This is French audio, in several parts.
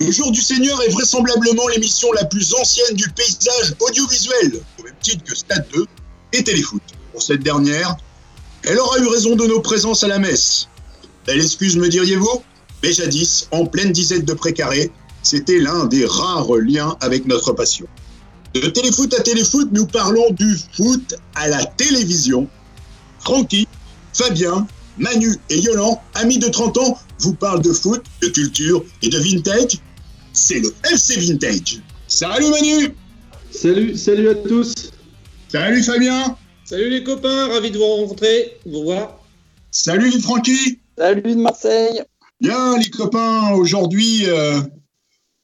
Le Jour du Seigneur est vraisemblablement l'émission la plus ancienne du paysage audiovisuel, au même titre que Stade 2 et Téléfoot. Pour cette dernière, elle aura eu raison de nos présences à la messe. Belle excuse, me diriez-vous? Mais jadis, en pleine disette de précarés, c'était l'un des rares liens avec notre passion. De téléfoot à téléfoot, nous parlons du foot à la télévision. Francky, Fabien, Manu et Yolan, amis de 30 ans, vous parlent de foot, de culture et de vintage. C'est le FC Vintage. Salut Manu Salut, salut à tous Salut Fabien Salut les copains, ravi de vous rencontrer, de vous voir. Salut Francky Salut de Marseille Bien les copains, aujourd'hui euh,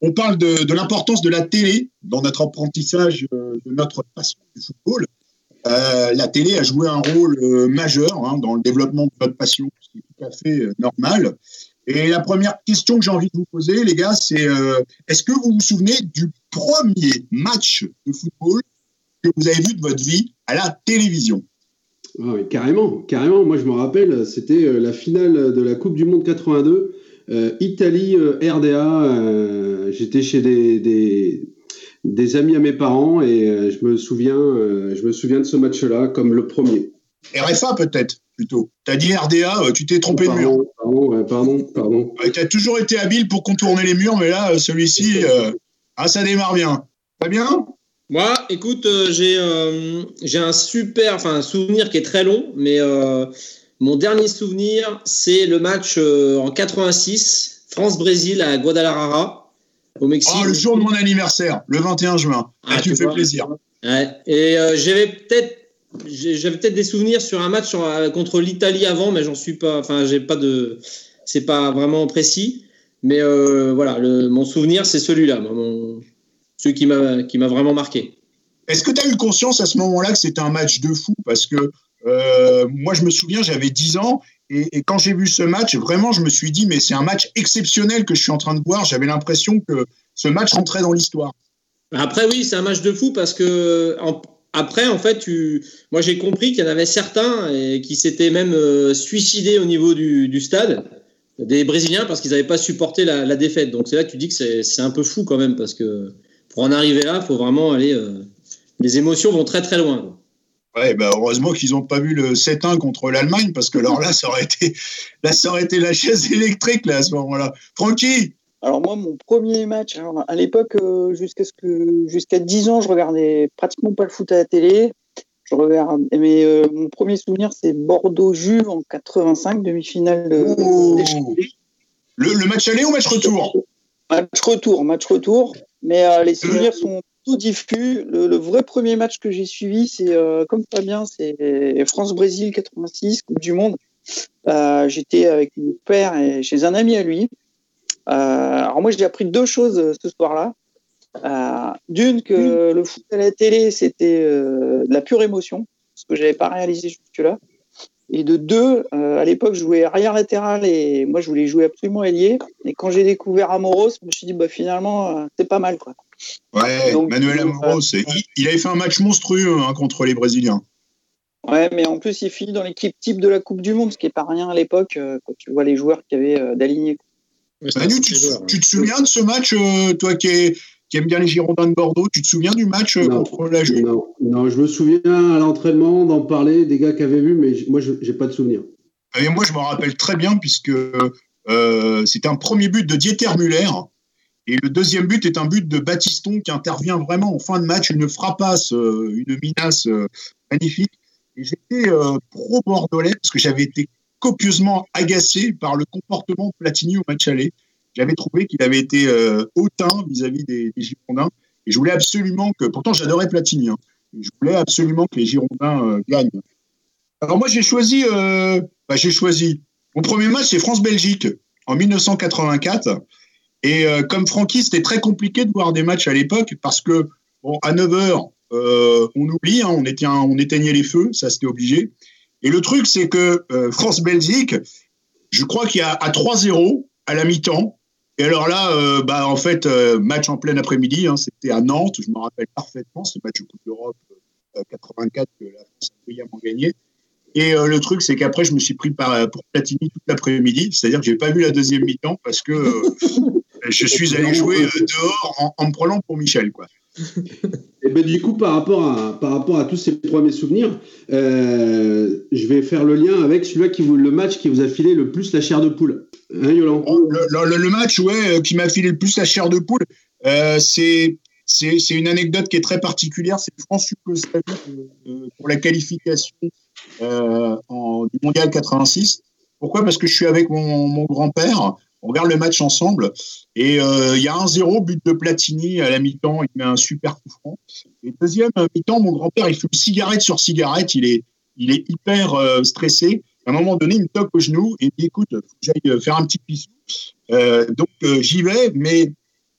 on parle de, l'importance de la télé dans notre apprentissage euh, de notre passion du football. Euh, la télé a joué un rôle majeur hein, dans le développement de notre passion, ce qui est tout à fait normal. Et la première question que j'ai envie de vous poser, les gars, c'est est-ce que vous vous souvenez du premier match de football que vous avez vu de votre vie à la télévision? Ah oui, carrément, carrément. Moi, je me rappelle, c'était la finale de la Coupe du Monde 82 euh, Italie, euh, RDA, euh, j'étais chez des, des, amis à mes parents et je me souviens, je me souviens de ce match-là comme le premier. RFA peut-être plutôt. T'as dit RDA, tu t'es trompé de mur. Pardon, pardon, pardon. tu as toujours été habile pour contourner les murs, mais là, celui-ci, ah, ça démarre bien. Pas bien? Moi, écoute, j'ai j'ai un super, enfin un souvenir qui est très long, mais mon dernier souvenir, c'est le match euh, en 86, France-Brésil à Guadalajara, au Mexique. Oh, le jour de mon anniversaire, le 21 juin. Ah, tu, fais plaisir. Et euh, j'avais peut-être j'avais peut-être des souvenirs sur un match euh, contre l'Italie avant, mais j'en suis pas. Enfin, j'ai pas de. C'est pas vraiment précis. Mais voilà, mon souvenir, c'est celui-là, celui qui m'a qui m'a vraiment marqué. Est-ce que tu as eu conscience à ce moment-là que c'était un match de fou? Parce que euh, moi, je me souviens, j'avais 10 ans et, quand j'ai vu ce match, vraiment, je me suis dit, mais c'est un match exceptionnel que je suis en train de voir. J'avais l'impression que ce match rentrait dans l'histoire. Après, oui, c'est un match de fou parce que après, en fait, moi, j'ai compris qu'il y en avait certains et qui s'étaient même euh, suicidés au niveau du, stade, des Brésiliens, parce qu'ils n'avaient pas supporté la, défaite. Donc, c'est là que tu dis que c'est un peu fou quand même parce que pour en arriver là, il faut vraiment aller. Euh, les émotions vont très très loin. Ouais, bah heureusement qu'ils n'ont pas vu le 7-1 contre l'Allemagne, parce que alors là, ça aurait été, là, ça aurait été la chaise électrique là, à ce moment-là. Francky Alors moi, mon premier match, à l'époque, euh, jusqu'à ce que, jusqu'à 10 ans, je regardais pratiquement pas le foot à la télé. Je regarde, mais euh, mon premier souvenir, c'est Bordeaux-Juve en 85, demi-finale de, le, le, match aller ou match retour? Match retour, match retour. Mais euh, les souvenirs sont tout diffus. Le, vrai premier match que j'ai suivi, c'est euh, comme Fabien, c'est France-Brésil 86, Coupe du Monde. Euh, J'étais avec mon père et chez un ami à lui. Euh, alors moi, j'ai appris deux choses euh, ce soir-là. Euh, d'une, que le foot à la télé, c'était de la pure émotion, ce que j'avais pas réalisé jusque-là. Et de deux, à l'époque, je jouais arrière latéral et moi, je voulais jouer absolument ailier. Et quand j'ai découvert Amoros, je me suis dit, bah, finalement, c'est pas mal. Quoi. Ouais, Manuel euh, Amoros, il, avait fait un match monstrueux hein, contre les Brésiliens. Ouais, mais en plus, il finit dans l'équipe type de la Coupe du Monde, ce qui n'est pas rien à l'époque, quand tu vois les joueurs qu'il y avait d'alignés. Manu, tu, te souviens de ce match, toi qui, est, qui, aime bien les Girondins de Bordeaux, tu te souviens du match contre la Juve? Non, non, je me souviens à l'entraînement d'en parler, des gars qui avaient vu, mais moi, je n'ai pas de souvenir. Et moi, je me rappelle très bien, puisque c'était un premier but de Dieter Müller et le deuxième but est un but de Baptiston qui intervient vraiment en fin de match, une frappasse, euh, une minace euh, magnifique. Et j'étais euh, pro-bordelais parce que j'avais été copieusement agacé par le comportement de Platini au match aller. J'avais trouvé qu'il avait été hautain vis-à-vis des, Girondins. Et je voulais absolument que, pourtant j'adorais Platini, hein, je voulais absolument que les Girondins gagnent. Alors moi j'ai choisi, bah, j'ai choisi. Mon premier match c'est France-Belgique en 1984. Et euh, comme Francky, c'était très compliqué de voir des matchs à l'époque parce que à 9 h euh, on oublie, hein, on, on éteignait les feux, ça c'était obligé. Et le truc, c'est que euh, France-Belgique, je crois qu'il y a à 3-0 à la mi-temps. Et alors là, bah, en fait, match en plein après-midi, hein, c'était à Nantes, je me rappelle parfaitement, ce match de Coupe d'Europe 84 que la France a brillamment gagné. Et le truc, c'est qu'après, je me suis pris par, pour Platini toute l'après-midi, c'est-à-dire que j'ai pas vu la deuxième mi-temps parce que je suis allé jouer dehors en, me prenant pour Michel, quoi. Et ben du coup, par rapport à, tous ces premiers souvenirs, je vais faire le lien avec celui-là qui vous, le match qui vous a filé le plus la chair de poule. Hein, oh, le, match, ouais, qui m'a filé le plus la chair de poule, c'est c'est une anecdote qui est très particulière. C'est France-Yougoslavie euh, pour la qualification euh, du Mondial 86. Pourquoi? Parce que je suis avec mon grand-père. On regarde le match ensemble. Et euh, il y a un 0 but de Platini à la mi-temps. Il met un super coup franc. Et deuxième mi-temps, mon grand-père, il fume cigarette sur cigarette. Il est, il est hyper euh, stressé. À un moment donné, il me toque au genou et il dit Écoute, faut que j'aille faire un petit pissou. donc j'y vais, mais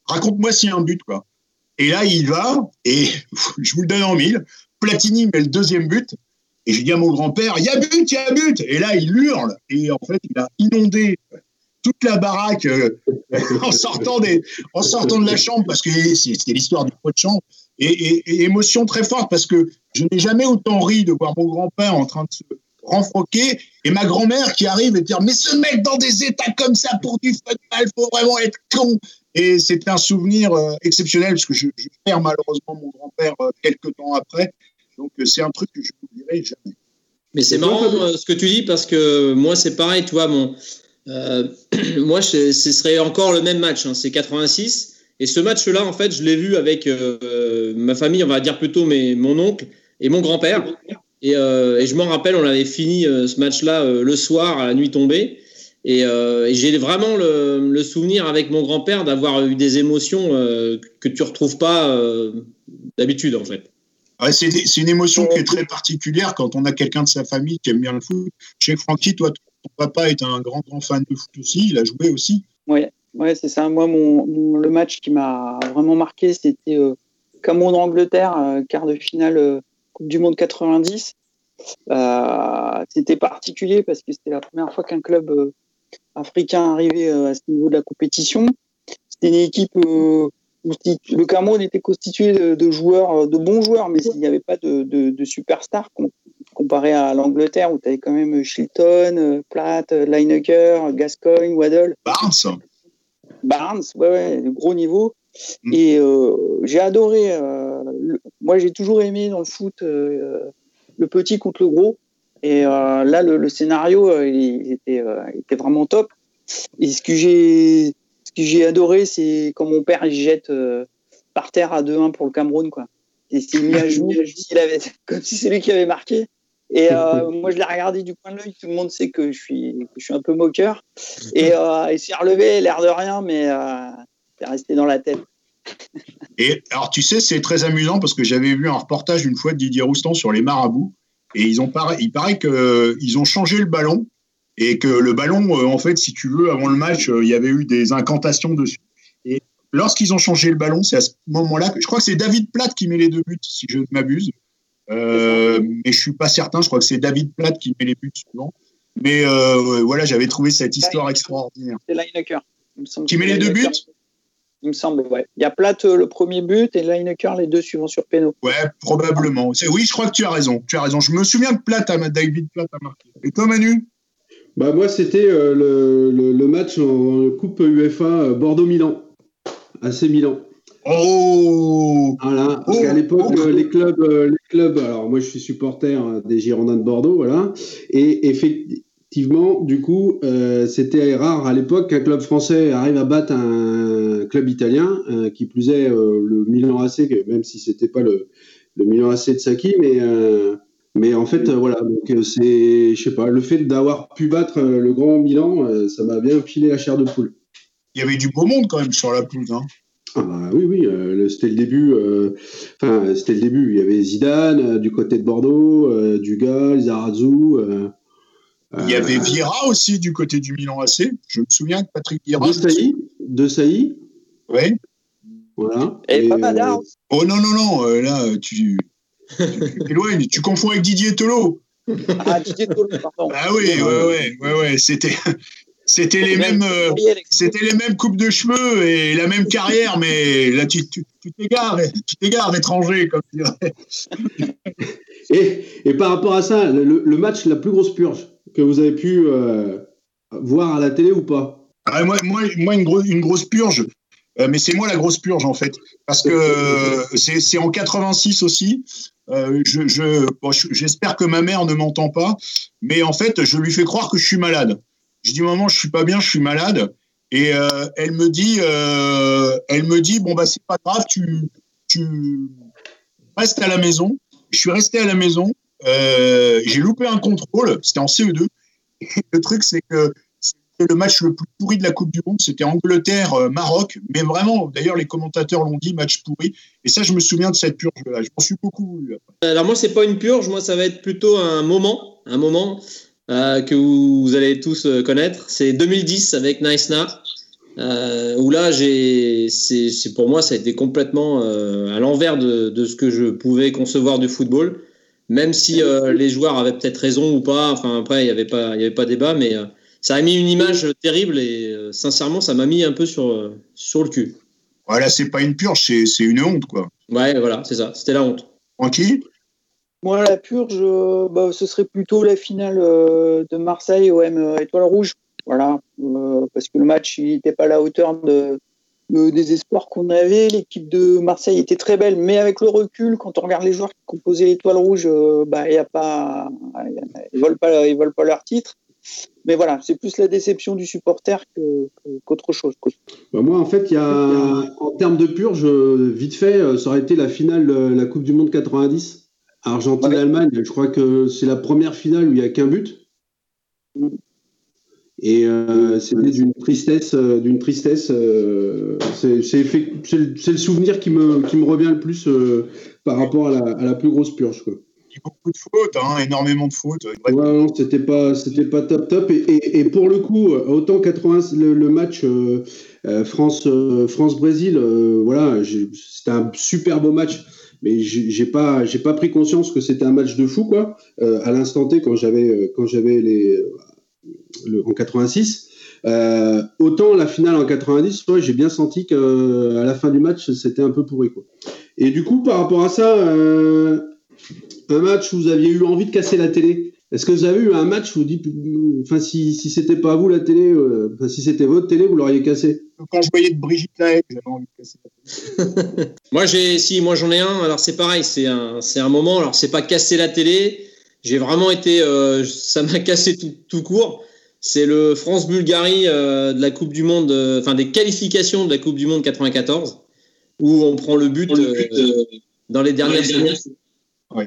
raconte-moi s'il y a un but. quoi. Et là, il va, et je vous le donne en mille. Platini met le deuxième but. Et je dis à mon grand-père, il y a but, il y a but. Et là, il hurle. Et en fait, il a inondé toute la baraque euh, en, sortant des, en sortant de la chambre parce que c'était l'histoire du pot de chambre. Et, émotion très forte parce que je n'ai jamais autant ri de voir mon grand-père en train de se renfroquer et ma grand-mère qui arrive et dire mais ce mec dans des états comme ça pour du football, faut vraiment être con. Et c'était un souvenir euh, exceptionnel parce que je, perds malheureusement mon grand-père euh, quelques temps après. Donc euh, c'est un truc que je n'oublierai jamais. Mais c'est marrant ce que tu dis parce que moi c'est pareil, tu vois, mon, moi ce serait encore le même match, hein, c'est 86. Et ce match-là, en fait, je l'ai vu avec ma famille, on va dire plutôt mes, mon oncle et mon grand-père. Et, et, je m'en rappelle, on avait fini ce match-là le soir à la nuit tombée. Euh, et, j'ai vraiment le, souvenir avec mon grand-père d'avoir eu des émotions euh, que tu retrouves pas euh, d'habitude en fait. c'est une émotion qui est très particulière quand on a quelqu'un de sa famille qui aime bien le foot. Que Francky, toi, papa est un grand, grand fan de foot aussi. Il a joué aussi. Oui, c'est ça. Moi, le match qui m'a vraiment marqué, c'était Cameroun-Angleterre, quart de finale Coupe du Monde 90. c'était particulier parce que c'était la première fois qu'un club africain arrivé euh, à ce niveau de la compétition. C'était une équipe euh, où le Cameroun était constitué de, joueurs, euh, de bons joueurs, mais il n'y avait pas de, de, superstars comparé à l'Angleterre où tu avais quand même Shilton, Platt, Lineker, Gascoigne, Waddle. Barnes. Barnes, ouais, ouais, gros niveau. Mm. Et j'ai adoré. moi, j'ai toujours aimé dans le foot le petit contre le gros. Et euh, là, le, scénario, euh, il était, euh, était, vraiment top. Et ce que j'ai, ce que j'ai adoré, c'est quand mon père il jette par terre à 2-1 pour le Cameroun, quoi. Et s'est mis à jouer comme si c'est lui qui avait marqué. Et moi, je l'ai regardé du coin de l'œil. Tout le monde sait que je suis, que je suis un peu moqueur. Et il s'est relevé, l'air de rien, mais c'est resté dans la tête. Et alors, tu sais, c'est très amusant parce que j'avais vu un reportage une fois de Didier Roustan sur les marabouts. Et ils ont il paraît qu'ils ont changé le ballon et que le ballon, euh, en fait, si tu veux, avant le match, euh, il y avait eu des incantations dessus. Et lorsqu'ils ont changé le ballon, c'est à ce moment-là que je crois que c'est David Platt qui met les deux buts, si je ne m'abuse. Euh, mais je suis pas certain. Je crois que c'est David Platt qui met les buts souvent. Mais voilà, j'avais trouvé cette histoire extraordinaire. C'est Lineker. Qui met les deux buts? Il me semble, ouais. Il y a Platt euh, le premier but et Lineker les deux suivants sur péno. Ouais, probablement. Oui, je crois que tu as raison. Tu as raison. Je me souviens de Platt, David Platt a marqué. Et toi, Manu? Bah moi, c'était euh, le, match en Coupe UEFA euh, Bordeaux-Milan, AC Milan. Oh Voilà, parce qu'à oh, l'époque, oh. les clubs, les clubs, alors moi je suis supporter des Girondins de Bordeaux, voilà, et effectivement, du coup, euh, c'était rare à l'époque qu'un club français arrive à battre un club italien, euh, qui plus est euh, le Milan AC, même si c'était pas le, Milan AC de Saki, mais mais en fait, voilà, donc c'est, je sais pas, le fait d'avoir pu battre le grand Milan, ça m'a bien pilé la chair de poule. Il y avait du beau monde quand même sur la poule, hein. Ah bah oui, oui, c'était le début. Enfin, c'était le début. Il y avait Zidane du côté de Bordeaux, Dugas, Zarazou. Il y avait Vieira aussi du côté du Milan AC. Je me souviens que Patrick Vieira. De Sailly De Sailly Oui. Voilà. Et, pas euh... Oh non, non, non. Euh, là, tu. tu Tu confonds avec Didier Tolo. Ah, Didier Tolo, pardon. Ah oui, ouais, ouais, ouais, ouais. C'était. C'était les mêmes, euh, c'était les mêmes coupes de cheveux et la même carrière, mais là tu t'égares, tu t'égares étranger comme tu dirais. Et, et, par rapport à ça, le, le, match, la plus grosse purge, que vous avez pu euh, voir à la télé ou pas? Ah, moi, moi, moi une, grosse, une grosse purge, euh, mais c'est moi la grosse purge en fait, parce que euh, c'est en 86 aussi. Euh, je, je, j'espère que ma mère ne m'entend pas, mais en fait, je lui fais croire que je suis malade. Je dis maman, je suis pas bien, je suis malade, et euh, elle me dit, euh, elle me dit bon bah c'est pas grave, tu, restes à la maison. Je suis resté à la maison. j'ai loupé un contrôle, c'était en CE2. Et le truc c'est que le match le plus pourri de la Coupe du Monde, c'était Angleterre-Maroc. Mais vraiment, d'ailleurs, les commentateurs l'ont dit, match pourri. Et ça, je me souviens de cette purge-là. Je m'en suis beaucoup voulu. Alors moi, c'est pas une purge. Moi, ça va être plutôt un moment, un moment euh, que vous, allez tous euh, connaître. C'est 2010 avec Nice Na. Euh, où là, j'ai, c'est, pour moi, ça a été complètement à l'envers de, de, ce que je pouvais concevoir du football. Même si les joueurs avaient peut-être raison ou pas. Enfin, après, il n'y avait pas, il y avait pas débat, mais ça a mis une image terrible et sincèrement, ça m'a mis un peu sur, sur le cul. Voilà, c'est pas une purge, c'est une honte, quoi. Ouais, voilà, c'est ça, c'était la honte. Tranquille Moi, la purge, euh, bah, ce serait plutôt la finale de Marseille OM Étoile Rouge. Voilà, parce que le match, n'était pas à la hauteur de, des espoirs qu'on avait. L'équipe de Marseille était très belle, mais avec le recul, quand on regarde les joueurs qui composaient l'Étoile Rouge, bah, y a pas, ils ne volent, pas, ils volent pas leur titre mais voilà, c'est plus la déception du supporter qu'autre chose. Bah, moi, en fait, y a, en termes de purge, vite fait, euh, ça aurait été la finale de la Coupe du Monde 90, Argentine-Allemagne. Je crois que c'est la première finale où il n'y a qu'un but. Et euh, c'était d'une tristesse, euh, d'une tristesse. c'est le, souvenir qui me, qui me revient le plus par rapport à la, à la, plus grosse purge. Quoi beaucoup de fautes, hein, énormément de fautes. Ouais, c'était pas, c'était pas top top. Et, et, pour le coup, autant 80, le, match euh, euh, France, euh, France Brésil, voilà, c'était un super beau match. Mais j'ai pas, j'ai pas pris conscience que c'était un match de fou quoi. à l'instant T quand j'avais, quand j'avais les, le, en 86. autant la finale en 90, j'ai bien senti qu'à la fin du match, c'était un peu pourri. Quoi. Et du coup, par rapport à ça, un match où vous aviez eu envie de casser la télé Est-ce que vous avez eu un match où vous dites, enfin, si, si c'était pas vous la télé, euh, si c'était votre télé, vous l'auriez cassé Quand je voyais de Brigitte Lahaye, j'avais envie de casser la télé. moi, j'ai, si, moi j'en ai un. Alors c'est pareil, c'est un, c'est un moment. Alors c'est pas casser la télé. J'ai vraiment été, euh, ça m'a cassé tout, tout court. C'est le France-Bulgarie euh, de la Coupe du Monde, enfin des qualifications de la Coupe du Monde 94, où on prend le but, dans les dernières années.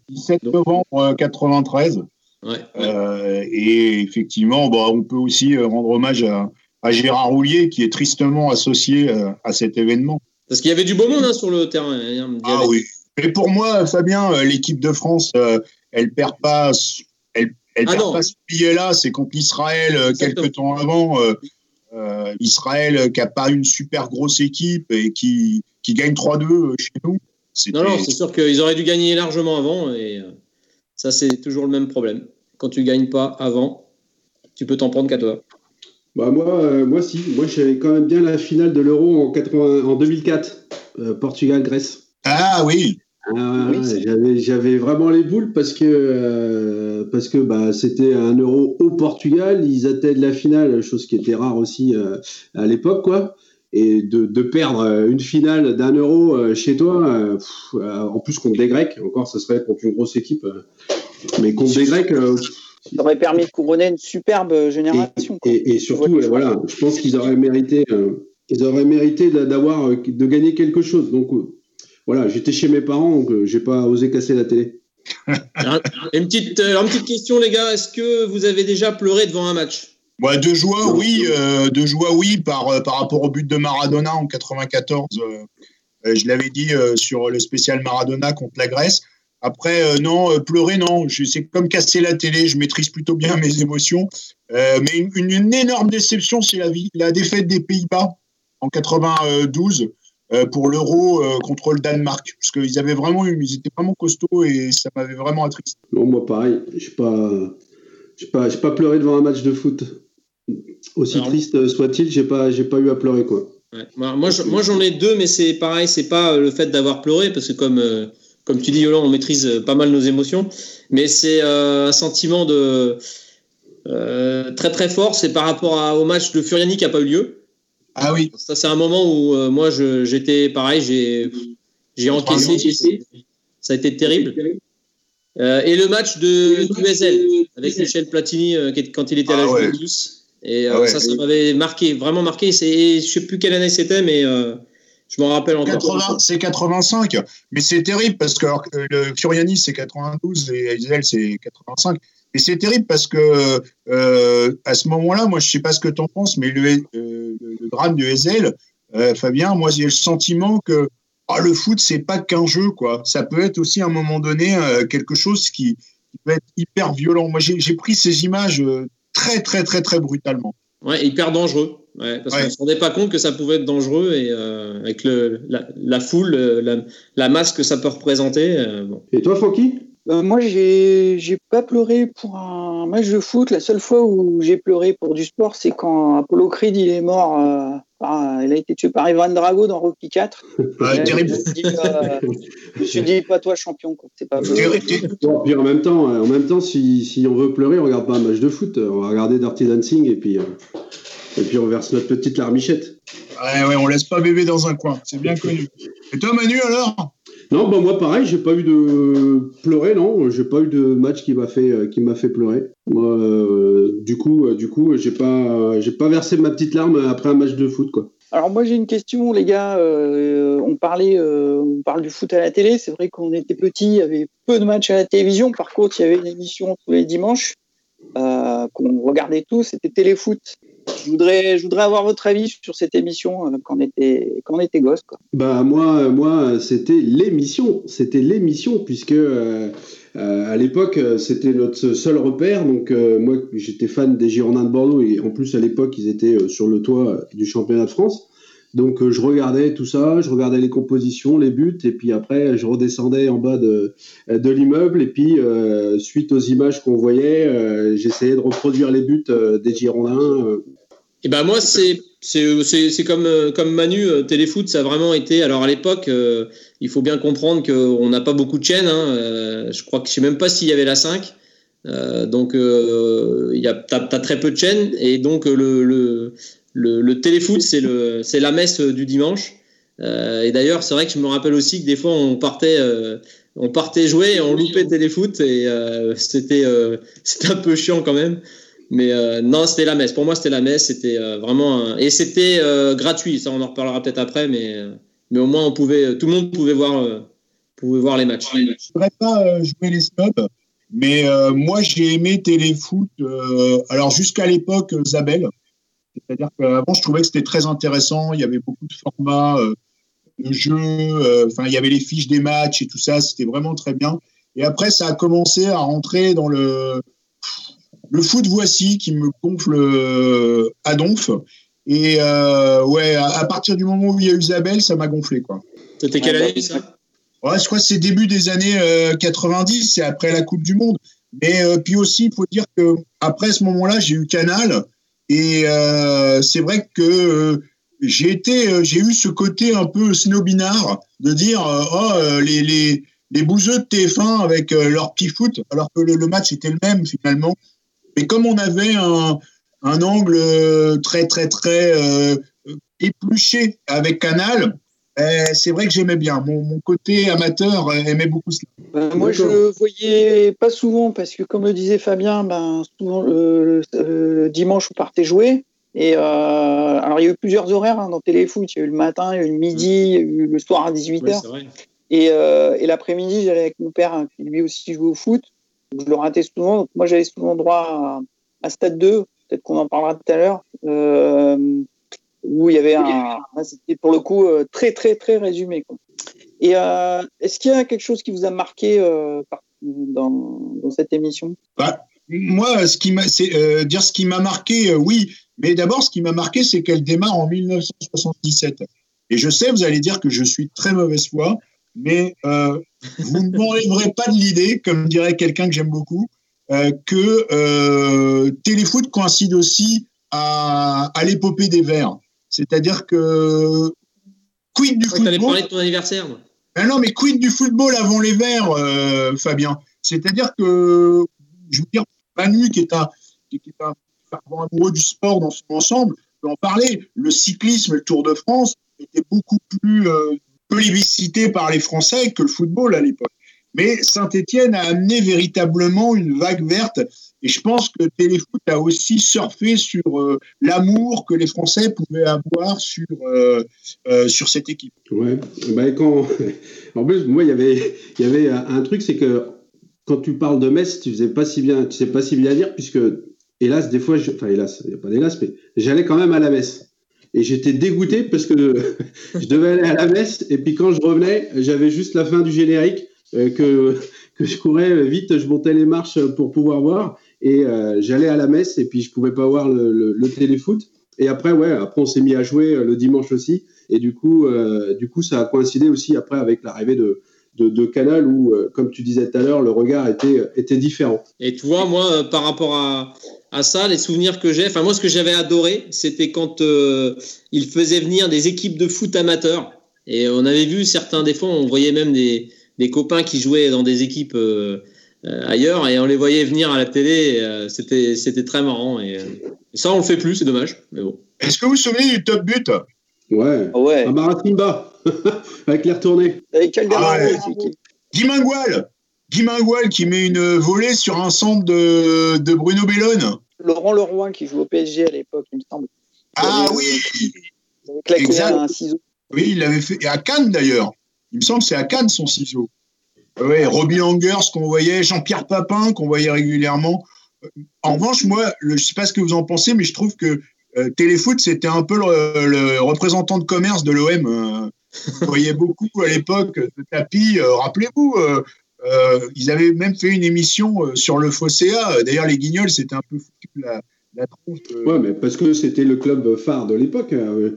17 novembre 93. Euh, euh, et effectivement, bah, on peut aussi euh, rendre hommage à, Gérard Roulier, qui est tristement associé à cet événement. Parce qu'il y avait du beau monde hein, sur le terrain. Hein, ah oui. Et pour moi, Fabien, l'équipe de France, elle perd pas, elle, elle ah perd pas ce billet-là. C'est contre l'Israël quelques temps avant. Israël qui a pas une super grosse équipe et qui, qui gagne 3-2 chez nous. Non, non, c'est sûr qu'ils auraient dû gagner largement avant et euh, ça, c'est toujours le même problème. Quand tu gagnes pas avant, tu peux t'en prendre qu'à toi. Bah moi, euh, moi si, moi j'avais quand même bien la finale de l'Euro en, en 2004, euh, Portugal-Grèce. Ah oui. Ah, j'avais vraiment les boules parce que parce que bah c'était un euro au Portugal, ils atteignent la finale, chose qui était rare aussi à l'époque quoi et de, de, perdre euh, une finale d'un euro euh, chez toi, euh, en plus contre des Grecs, encore ce serait contre une grosse équipe, mais contre des Grecs. ça aurait permis de couronner une superbe génération. Et, et, surtout, voilà, je pense qu'ils auraient mérité, ils auraient mérité d'avoir, de gagner quelque chose. Donc voilà, j'étais chez mes parents, donc j'ai pas osé casser la télé. une petite, une petite question, les gars, est-ce que vous avez déjà pleuré devant un match? De joie, oui, euh, de joie, oui, par, euh, par rapport au but de Maradona en 94. Euh, je l'avais dit sur le spécial Maradona contre la Grèce. Après, non, pleurer, non. C'est comme casser la télé. Je maîtrise plutôt bien mes émotions. mais une, énorme déception, c'est la, la, défaite des Pays-Bas en 92 pour l'Euro contre le Danemark, parce qu'ils avaient vraiment, ils étaient vraiment costauds et ça m'avait vraiment attristé. Non, moi pareil. Je pas, pas, pas pleuré devant un match de foot aussi triste soit-il, j'ai pas, j'ai pas eu à pleurer quoi. Moi, moi j'en ai deux, mais c'est pareil, c'est pas le fait d'avoir pleuré, parce que comme, euh, comme tu dis, Yolande, on maîtrise pas mal nos émotions, mais c'est euh, un sentiment de, très très fort, c'est par rapport au match de Furiani qui n'a pas eu lieu. Ah oui. Ça, c'est un moment où moi, j'étais pareil, j'ai j'ai encaissé. Ça a été terrible. et le match de QSL avec Michel Platini quand il était à la ah Juventus. Et ah ça, ça m'avait marqué, vraiment marqué. Je sais plus quelle année c'était, mais je m'en rappelle encore. C'est 85, mais c'est terrible parce que le Furiani c'est 92 et Ezel c'est 85. Et c'est terrible parce que euh, à ce moment-là, moi je sais pas ce que tu en penses, mais le, euh, le drame de Ezel, euh, Fabien, moi j'ai le sentiment que oh, le foot c'est pas qu'un jeu quoi. Ça peut être aussi à un moment donné quelque chose qui, qui, peut être hyper violent. Moi j'ai pris ces images très très très très brutalement. Ouais, hyper dangereux. Ouais, parce qu'on ne se rendait pas compte que ça pouvait être dangereux et euh, avec le, la, foule, la, la, masse que ça peut représenter. Euh, bon. Et toi, Francky euh, Moi, j'ai pas pleuré pour un match de foot. La seule fois où j'ai pleuré pour du sport, c'est quand Apollo Creed il est mort. Par, il a été tué par Ivan Drago dans Rocky 4. Ouais, terrible. Je me suis dit, pas toi champion. C'est pas bon, puis en même temps, en même temps si, si, on veut pleurer, on regarde pas un match de foot. On va regarder Dirty Dancing et puis. Et puis on verse notre petite larmichette. Ouais, ouais, on laisse pas bébé dans un coin, c'est bien connu. Et toi, Manu, alors? Non, bah moi, pareil, j'ai pas eu de pleurer, non. J'ai pas eu de match qui m'a fait, euh, qui m'a fait pleurer. Euh, du coup, euh, du coup, j'ai pas, pas versé ma petite larme après un match de foot, quoi. Alors moi j'ai une question les gars, on parlait, on parle du foot à la télé. C'est vrai qu'on était petit, il y avait peu de matchs à la télévision. Par contre, il y avait une émission tous les dimanches qu'on regardait tous, c'était Téléfoot. Je voudrais, je voudrais avoir votre avis sur cette émission euh, quand on était, quand était gosse. Quoi. Bah moi, moi, c'était l'émission, c'était l'émission puisque euh, euh, à l'époque c'était notre seul repère. Donc moi, j'étais fan des Girondins de Bordeaux et en plus à l'époque ils étaient sur le toit du championnat de France. Donc je regardais tout ça, je regardais les compositions, les buts, et puis après je redescendais en bas de, de l'immeuble, et puis suite aux images qu'on voyait, j'essayais de reproduire les buts des Girondins et eh ben moi c'est c'est comme euh, comme Manu euh, téléfoot ça a vraiment été alors à l'époque euh, il faut bien comprendre qu'on n'a pas beaucoup de chaînes hein, je crois que je sais même pas s'il y avait la 5 donc il y a t'as, as très peu de chaînes et donc le le, le, téléfoot c'est le c'est la messe du dimanche et d'ailleurs c'est vrai que je me rappelle aussi que des fois on partait on partait jouer et on loupait téléfoot et c'était c'était un peu chiant quand même mais euh, non, c'était la messe. Pour moi, c'était la messe. C'était euh, vraiment et c'était euh, gratuit. Ça, on en reparlera peut-être après, mais mais au moins, on pouvait, tout le monde pouvait voir, pouvait voir les matchs. Je voudrais pas jouer les snobs, mais moi, j'ai aimé Téléfoot. alors jusqu'à l'époque, Zabel. C'est-à-dire qu'avant, je trouvais que c'était très intéressant. Il y avait beaucoup de formats de jeux. Enfin, il y avait les fiches des matchs et tout ça. C'était vraiment très bien. Et après, ça a commencé à rentrer dans le le foot voici qui me gonfle euh, à donf. Et euh, ouais, à, partir du moment où il y a eu Isabelle, ça m'a gonflé. quoi. C'était quelle année ça? Ouais, je crois que c'est début des années 90, euh, c'est après la Coupe du Monde. Mais puis aussi, il faut dire que après ce moment-là, j'ai eu Canal et c'est vrai que j'ai été, j'ai eu ce côté un peu snobinard de dire oh les les les bouseux de TF1 avec leur petit foot, alors que le, le match était le même finalement. Mais comme on avait un, angle euh, très, très, très euh, épluché avec Canal, eh, c'est vrai que j'aimais bien. Mon, côté amateur euh, aimait beaucoup cela. Ben, moi, je le voyais pas souvent parce que, comme le disait Fabien, ben, souvent le, dimanche, on partait jouer. Et alors, il y a eu plusieurs horaires hein, dans Téléfoot. Il y a eu le matin, il y a eu le midi, il y a eu le soir à 18h. et, et l'après-midi, j'allais avec mon père, hein, qui lui aussi jouait au foot je le ratais souvent. Donc moi, j'avais souvent droit à, Stade 2, peut-être qu'on en parlera tout à l'heure, euh, où il y avait un. C'était pour le coup euh, très, très, très résumé. Quoi. Et euh, est-ce qu'il y a quelque chose qui vous a marqué dans, dans, cette émission? Bah, Moi, ce qui c'est dire ce qui m'a marqué, oui. Mais d'abord, ce qui m'a marqué, c'est qu'elle démarre en 1977. Et je sais, vous allez dire que je suis très mauvaise foi, mais euh, vous ne m'enlèverez pas de l'idée, comme dirait quelqu'un que j'aime beaucoup, euh, que euh, Téléfoot coïncide aussi à, à l'épopée des Verts. C'est-à-dire que quid du football. parler de ton anniversaire. Ben non, mais quid du football avant les Verts, euh, Fabien? C'est-à-dire que, je veux dire, Manu, qui est un, qui est un amoureux du sport dans son ensemble, peut en parler. Le cyclisme, le Tour de France, était beaucoup plus plébiscité par les Français que le football à l'époque. Mais Saint-Etienne a amené véritablement une vague verte. Et je pense que Téléfoot a aussi surfé sur euh, l'amour que les Français pouvaient avoir sur, euh, euh, sur cette équipe. Ouais. Bah, quand... En plus, moi, il y avait, y avait un truc, c'est que quand tu parles de Metz, tu faisais pas si bien, tu sais pas si bien dire, puisque hélas, des fois, enfin hélas, il n'y a pas d'hélas, mais j'allais quand même à la messe. Et j'étais dégoûté parce que je devais aller à la messe, et puis quand je revenais, j'avais juste la fin du générique euh, que, que je courais vite, je montais les marches pour pouvoir voir et euh, j'allais à la messe et puis je pouvais pas voir le, téléfoot. Et après, ouais, après on s'est mis à jouer euh, le dimanche aussi. Et du coup, euh, du coup, ça a coïncidé aussi après avec l'arrivée de, de, de, Canal où, euh, comme tu disais tout à l'heure, le regard était, était différent. Et tu vois, moi, par rapport à, à ça, les souvenirs que j'ai, enfin moi, ce que j'avais adoré, c'était quand euh, il faisait venir des équipes de foot amateurs. Et on avait vu certains des fois, on voyait même des, des copains qui jouaient dans des équipes euh, euh, ailleurs et on les voyait venir à la télé. Euh, c'était c'était très marrant et, et, ça on le fait plus, c'est dommage. Mais bon. Est-ce que vous vous souvenez du top but? Ouais. ouais. À Maratimba avec les retournées. Avec Ah ouais. Guy Mingual Guy Mingual qui met une volée sur un centre de, de Bruno Bellone. Laurent Leroy qui joue au PSG à l'époque, il me semble. Ah avait- oui Il avait claqué Exact. un ciseau. Oui, il l'avait fait. Et à Cannes d'ailleurs. Il me semble que c'est à Cannes son ciseau. Ouais, Robbie Langers qu'on voyait, Jean-Pierre Papin qu'on voyait régulièrement. En revanche, moi, le- je ne sais pas ce que vous en pensez, mais je trouve que euh, Téléfoot, c'était un peu le, le représentant de commerce de l'OM. Euh, on voyait beaucoup à l'époque de tapis. Euh, Rappelez-vous, euh, euh, ils avaient même fait une émission euh, sur le Fosséa. D'ailleurs, les Guignols, c'était un peu foutu la, la tronche. Ouais, mais parce que c'était le club phare de l'époque. euh,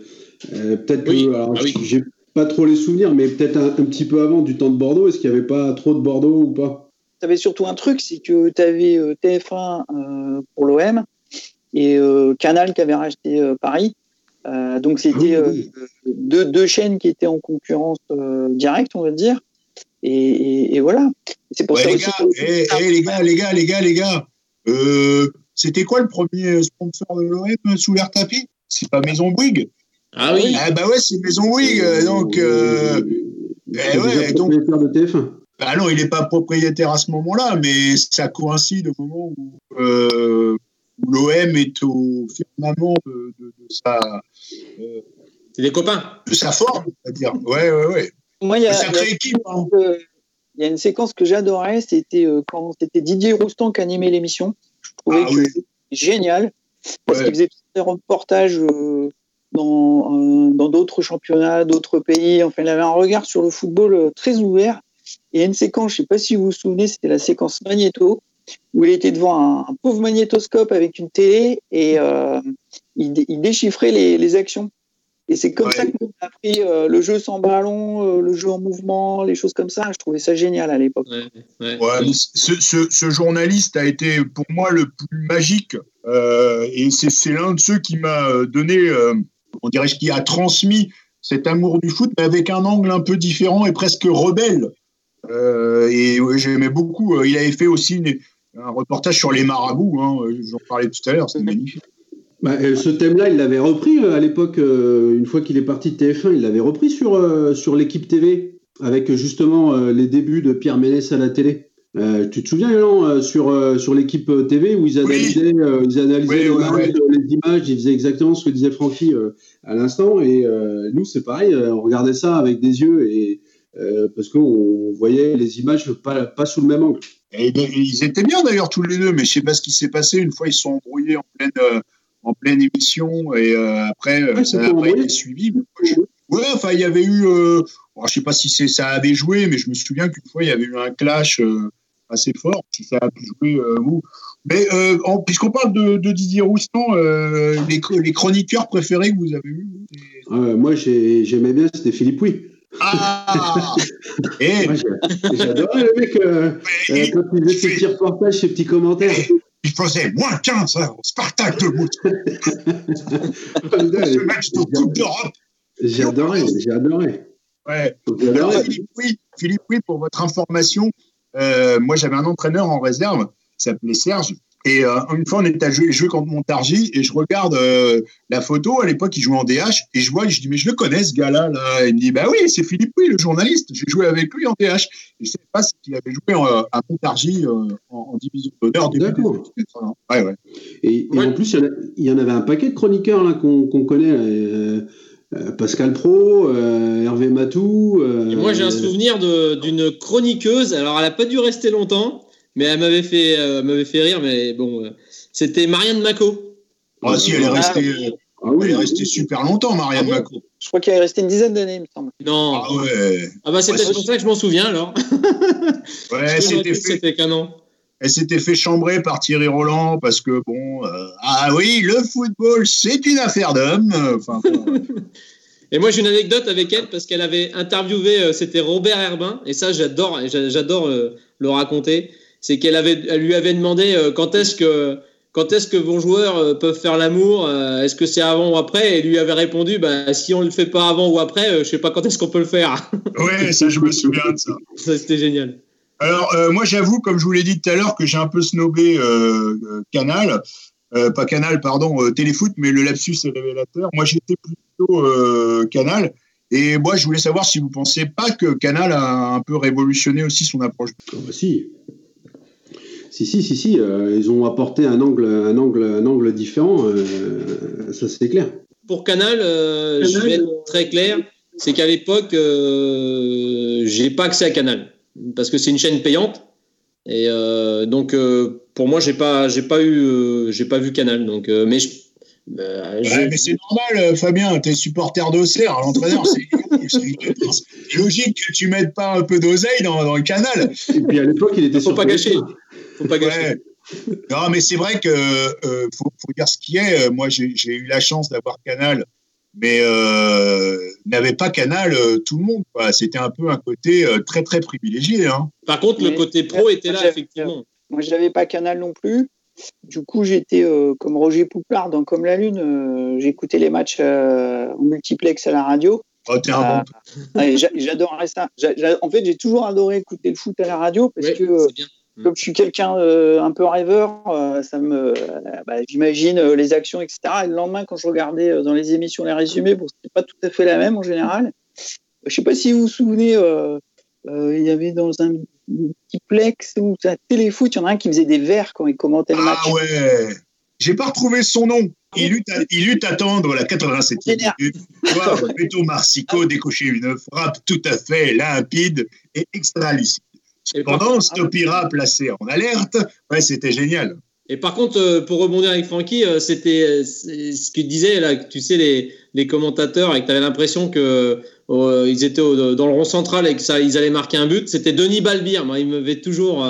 euh, peut-être que Oui, alors, ah oui. j'ai pas trop les souvenirs, mais peut-être un, un petit peu avant du temps de Bordeaux. Est-ce qu'il n'y avait pas trop de Bordeaux ou pas? Tu avais surtout un truc, c'est que tu avais TF1 euh, pour l'OM et euh, Canal qui avait racheté euh, Paris. Euh, donc c'était euh, deux, deux chaînes qui étaient en concurrence euh, directe, on va dire. Et, et, et voilà. C'est pour Ouais, ça les aussi gars, que- eh, eh, les gars, les gars, les gars, les gars. Euh, c'était quoi le premier sponsor de l'OM sous l'air tapis? C'est pas Maison Bouygues Ah oui. Ah bah ouais, c'est Maison Bouygues. euh, Donc, euh, eh ouais, donc, de TF1. bah non, il n'est pas propriétaire à ce moment-là, mais ça coïncide au moment où, euh, où l'OM est au firmament de, de, de sa, euh, C'est des copains. de sa forme, c'est-à-dire. Ouais, ouais, ouais. Moi, il y Une a, il y a- sacrée équipe. hein. euh, il y a une séquence que j'adorais, c'était euh, quand c'était Didier Roustan qui animait l'émission. Je trouvais Ah que oui. génial parce Ouais. qu'il faisait des reportages euh, dans euh, dans d'autres championnats, d'autres pays. Enfin, il avait un regard sur le football euh, très ouvert. Et il y a une séquence, je sais pas si vous vous souvenez, c'était la séquence Magnéto où il était devant un, un pauvre magnétoscope avec une télé et euh, il, dé- il déchiffrait les, les actions. Et c'est comme Ouais. ça qu'on a appris euh, le jeu sans ballon, euh, le jeu en mouvement, les choses comme ça. Je trouvais ça génial à l'époque. Ouais, ouais. Ouais, mais ce, ce, ce journaliste a été pour moi le plus magique euh, et c'est c'est l'un de ceux qui m'a donné, euh, on dirait, qui a transmis cet amour du foot, mais avec un angle un peu différent et presque rebelle. Euh, et ouais, j'aimais beaucoup. Il avait fait aussi une- un reportage sur les marabouts, hein, j'en parlais tout à l'heure, c'est magnifique. Bah, euh, ce thème-là, il l'avait repris euh, à l'époque, euh, une fois qu'il est parti de TF1, il l'avait repris sur, euh, sur l'équipe TV, avec euh, justement euh, les débuts de Pierre Ménès à la télé. Euh, tu te souviens, euh, sur, euh, sur l'équipe euh, TV, où ils analysaient, euh, ils analysaient Oui, les, ouais, euh, images, ils faisaient exactement ce que disait Francky euh, à l'instant, et euh, nous, c'est pareil, euh, on regardait ça avec des yeux, et, euh, parce qu'on voyait les images pas, pas sous le même angle. Et, ils étaient bien d'ailleurs tous les deux, mais je sais pas ce qui s'est passé. Une fois, ils se sont embrouillés en pleine, euh, en pleine émission et euh, après, Ouais, ça pas embrouillé. été suivi. mais moi, je- Ouais, enfin, il y avait eu. Euh, bon, je sais pas si c'est ça avait joué, mais je me souviens qu'une fois, il y avait eu un clash assez fort. Si ça a pu jouer, vous. Mais en- puisqu'on parle de, de Didier Roustan, les, chr- les chroniqueurs préférés que vous avez Euh, moi, j'ai- j'aimais bien, c'était Philippe Pouy. Ah Moi, j'ai- J'adorais le mec euh, euh, quand il faisait ses petits reportages, ses petits commentaires. il faisait moins 15 hein, au Spartak de Moscou, ce match de Coupe d'Europe. J'ai adoré, j'ai adoré. Ouais. Alors. Philippe, oui, Philippe, oui, pour votre information, euh, moi j'avais un entraîneur en réserve, qui s'appelait Serge, Et euh, une fois, on était à jouer, jouer contre Montargis et je regarde euh, la photo. À l'époque, il jouait en DH et je vois, je dis, mais je le connais ce gars-là. Là. Il me dit, bah oui, c'est Philippe Oui, le journaliste. J'ai joué avec lui en DH. Et je ne savais pas qu'il avait joué en, à Montargis en, en, division d'honneur D'accord. Ouais, ouais. Et, et en plus, il y, en avait un paquet de chroniqueurs là qu'on qu connaît. Euh, Pascal Pro, Hervé Matou. moi, j'ai un souvenir d'une chroniqueuse. Alors, elle n'a pas dû rester longtemps mais elle m'avait fait, euh, m'avait fait rire, mais bon, euh, c'était Marianne Mako. Ah si, elle est restée, ah, oui, elle est restée super longtemps, Marianne ah, Mako. Je crois qu'elle est restée une dizaine d'années, il me semble. Non. Ah ouais. Ah bah c'est peut-être pour ça que je m'en souviens alors. ouais, c'était fait. canon. Elle s'était fait chambrer par Thierry Roland parce que bon, euh, ah oui, le football c'est une affaire d'homme. Enfin, bon, Et moi, j'ai une anecdote avec elle parce qu'elle avait interviewé, c'était Robert Herbin, et ça, j'adore, j'adore le raconter c'est qu'elle avait, elle lui avait demandé euh, quand est-ce que quand est-ce que vos joueurs euh, peuvent faire l'amour euh, Est-ce que c'est avant ou après? Et lui avait répondu bah, si on ne le fait pas avant ou après, je sais pas quand est-ce qu'on peut le faire. ouais, ça, je me souviens de ça. ça, c'était génial. Alors, moi, j'avoue, comme je vous l'ai dit tout à l'heure, que j'ai un peu snobé Canal. pas Canal, pardon, Téléfoot, mais le lapsus est révélateur. Moi, j'étais plutôt Canal. Et moi, je voulais savoir si vous ne pensez pas que Canal a un peu révolutionné aussi son approche. Oh, bah, si, si, si, si, si, euh, ils ont apporté un angle, un angle, un angle différent, euh, ça c'est clair. Pour Canal, euh, je vais être très clair, c'est qu'à l'époque, j'ai pas accès à Canal parce que c'est une chaîne payante et donc pour moi, j'ai pas, j'ai pas eu, j'ai pas vu Canal. Donc, mais mais c'est normal, Fabien, tu es supporter d'Auxerre, l'entraîneur, c'est logique que tu mettes pas un peu d'oseille dans, dans, le canal. Et puis à l'époque, il était Faut pas gâcher. Non, mais c'est vrai que euh, faut, dire ce qui est. Moi, j'ai eu la chance d'avoir Canal, mais euh, n'avait pas Canal euh, tout le monde. C'était un peu un côté euh, très très privilégié. Hein. Par contre, le côté pro était là effectivement. Moi, j'avais pas Canal non plus. Du coup, j'étais comme Roger Pouplard dans Comme la Lune. J'écoutais les matchs en multiplex à la radio. Oh, un bon. J'adorais ça. En fait, j'ai toujours adoré écouter le foot à la radio parce que Mm. Comme je suis quelqu'un euh, un peu rêveur, euh, ça me, bah, j'imagine euh, les actions, etc. Et le lendemain, quand je regardais dans les émissions les résumés, bon, c'était pas tout à fait la même en général. Je sais pas si vous vous souvenez, il y avait dans un plex ou un téléfoot, il y en a un qui faisait des verres quand il commentait le match. Ah ouais, j'ai pas retrouvé son nom. Il eut, à, il eut attendre la 87e minute. Voir Beto Marsico décocher une frappe tout à fait limpide et extra lucide. Cependant, Stopira placé en alerte, ouais, c'était génial. Et par contre, euh, pour rebondir avec Francky, euh, c'était euh, ce qu'il disait là, tu sais, les, les commentateurs, et que tu avais l'impression que ils étaient dans le rond central et que ça, ils allaient marquer un but. C'était Denis Balbir. Moi, il me fait toujours.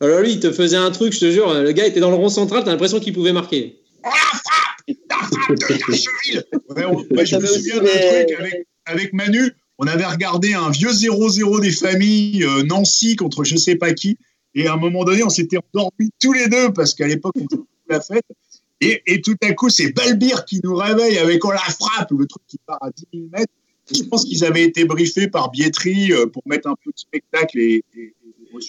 alors lui, il te faisait un truc, je te jure, le gars était dans le rond central, tu as l'impression qu'il pouvait marquer. Oh, la frappe La frappe de Je me souviens d'un truc avec, avec Manu on avait regardé un vieux 0-0 des familles, euh, Nancy contre je sais pas qui, et à un moment donné, on s'était endormis tous les deux parce qu'à l'époque, on était la fête. Et, et, tout à coup, c'est Balbir qui nous réveille avec on la frappe, le truc qui part à 10 000 mètres. je pense qu'ils avaient été briefés par Bietri euh, pour mettre un peu de spectacle et,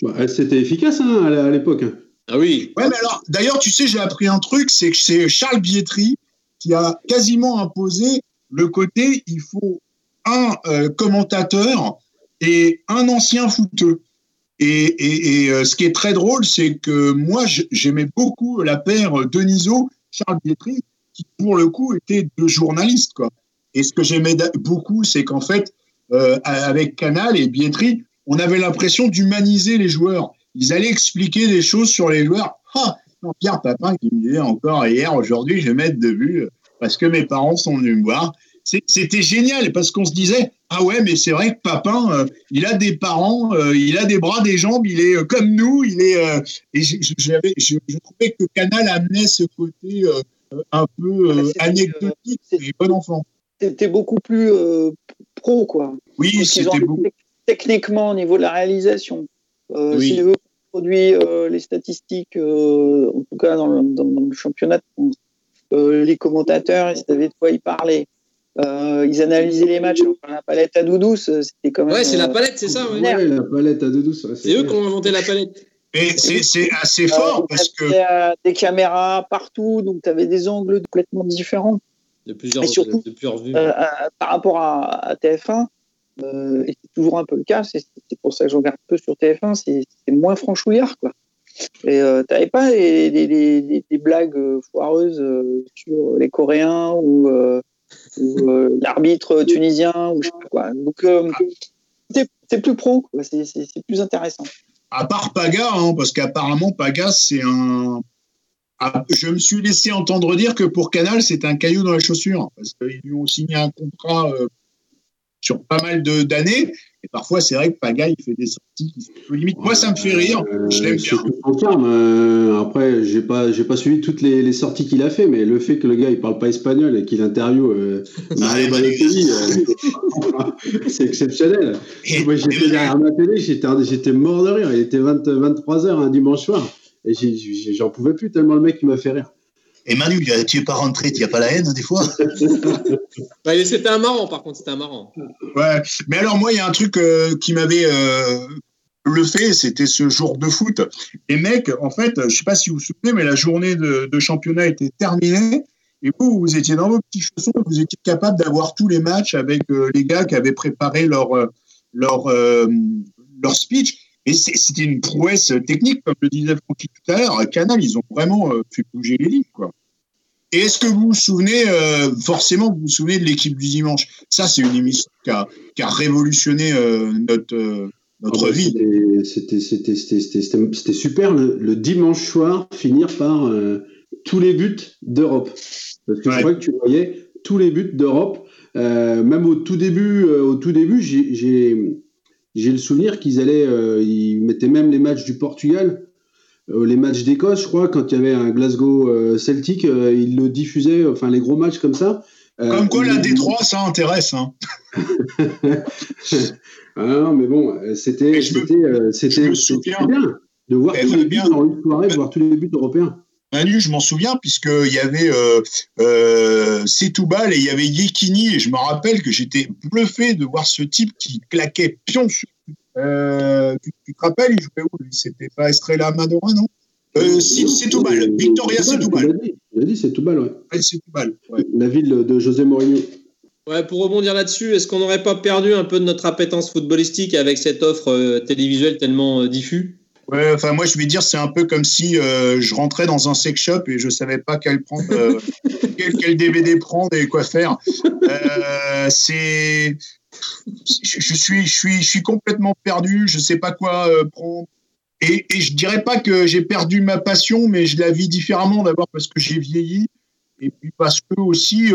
bah, C'était efficace hein, à l'époque. Hein. Ah oui. Ouais, mais alors, d'ailleurs, tu sais, j'ai appris un truc, c'est que c'est Charles Bietri qui a quasiment imposé le côté il faut un euh, commentateur et un ancien footeux. Et, euh, ce qui est très drôle, c'est que moi, j'aimais beaucoup la paire Deniso, Charles Bietri, qui pour le coup étaient deux journalistes. Et ce que j'aimais beaucoup, c'est qu'en fait, euh, avec Canal et Bietri, on avait l'impression d'humaniser les joueurs. Ils allaient expliquer des choses sur les joueurs. Ah, Pierre Papin qui me disait encore hier, aujourd'hui, je vais mettre de vue parce que mes parents sont venus me voir c'était génial parce qu'on se disait ah ouais mais c'est vrai que Papin euh, il a des parents euh, il a des bras des jambes il est euh, comme nous il est et j'avais je, trouvais que Canal amenait ce côté un peu anecdotique et bon enfant. c'était beaucoup plus pro quoi. Oui c'était beaucoup. techniquement au niveau de la réalisation. Oui. si veut produit les statistiques en tout cas dans le, dans, le championnat les commentateurs ils savaient de quoi ils parlaient euh, ils analysaient les matchs la palette à Doudou, c'était quand même. Ouais, c'est la palette, c'est ça. Ouais, la palette à Doudou. C'est eux qui ont inventé la palette. Et c'est assez fort Euh, parce que. euh, des caméras partout, donc tu avais des angles complètement différents. De plusieurs, Et surtout, de plusieurs vues. Euh, à- par rapport à, à TF1, euh, et c'est toujours un peu le cas, c'est c'est pour ça que je regarde un peu sur TF1, c'est c'est moins franchouillard, quoi. Et euh, t'avais pas les blagues euh, foireuses euh, sur les Coréens ou, euh, ou, euh, l'arbitre tunisien ou je sais pas quoi. Donc euh, c'est c'est plus pro. C'est plus intéressant. À part Paga, hein, parce qu'apparemment Paga, c'est un. Ah, je me suis laissé entendre dire que pour Canal, c'est un caillou dans la chaussure, parce qu'ils lui ont signé un contrat euh, sur pas mal d'années. Et parfois, c'est vrai que Paga, il fait des sorties qui sont limites. Moi, ça me fait rire. Je l'aime Euh, bien. charme. Euh, après, j'ai pas, j'ai pas suivi toutes les, les sorties qu'il a fait, mais le fait que le gars il parle pas espagnol et qu'il interviewe euh, Mario Ouais, Balotelli, euh, c'est exceptionnel. Moi, j'étais derrière ma télé, j'étais, mort de rire. Il était 20 23 h un dimanche soir et j'en pouvais plus tellement le mec il m'a fait rire. Et Manu, tu es pas rentré, tu n'as pas la haine des fois Ouais, c'était un marrant, par contre, c'était un marrant. Ouais. Mais alors, moi, il y a un truc euh, qui m'avait euh, le fait, c'était ce jour de foot. Les mecs, en fait, je sais pas si vous vous souvenez, mais la journée de, de championnat était terminée. Et vous, vous étiez dans vos petits chaussons, vous étiez capable d'avoir tous les matchs avec euh, les gars qui avaient préparé leur, leur, euh, leur speech. C'était une prouesse technique, comme le disait Francky tout à l'heure. Canal, ils ont vraiment euh, fait bouger les lignes, quoi. Et est-ce que vous vous souvenez, euh, forcément, vous vous souvenez de l'équipe du dimanche? Ça, c'est une émission qui a, qui a révolutionné euh, notre, euh, notre Ah vie. c'était- super le, le dimanche soir finir par tous les buts d'Europe. Parce que Ouais. je crois que tu voyais tous les buts d'Europe. Même au tout début, au tout début, j'ai, j'ai, le souvenir qu'ils allaient, euh, ils mettaient même les matchs du Portugal, euh, les matchs d'Écosse, je crois, quand il y avait un Glasgow euh, Celtic, euh, ils le diffusaient, enfin les gros matchs comme ça. Euh, Comme quoi, la Détroit, ça intéresse. Hein. ah non, mais bon, c'était, c'était, bien de voir Eh, tous les buts bien. dans une soirée, de voir tous les buts européens. Manu, je m'en souviens, puisqu'il y avait euh, euh, Setoubal et il y avait Yekini, et je me rappelle que j'étais bluffé de voir ce type qui claquait pion sur. Euh, tu, tu te rappelles, il jouait où lui? C'était pas Estrella Madora, non? Euh, Setoubal, Victoria Setoubal. tu l'as dit, tu l'as dit, c'est tout balle, ouais. Ouais, Setoubal, ouais. La ville de José Mourinho. Ouais, pour rebondir là-dessus, est-ce qu'on n'aurait pas perdu un peu de notre appétence footballistique avec cette offre euh, télévisuelle tellement euh, diffuse? Ouais, enfin moi je vais dire c'est un peu comme si euh, je rentrais dans un sex shop et je savais pas quel prendre, euh, quel, quel DVD prendre et quoi faire. Euh, c'est, je, je suis, je suis, je suis complètement perdu. Je sais pas quoi prendre. Et, et je dirais pas que j'ai perdu ma passion, mais je la vis différemment d'abord parce que j'ai vieilli et puis parce que aussi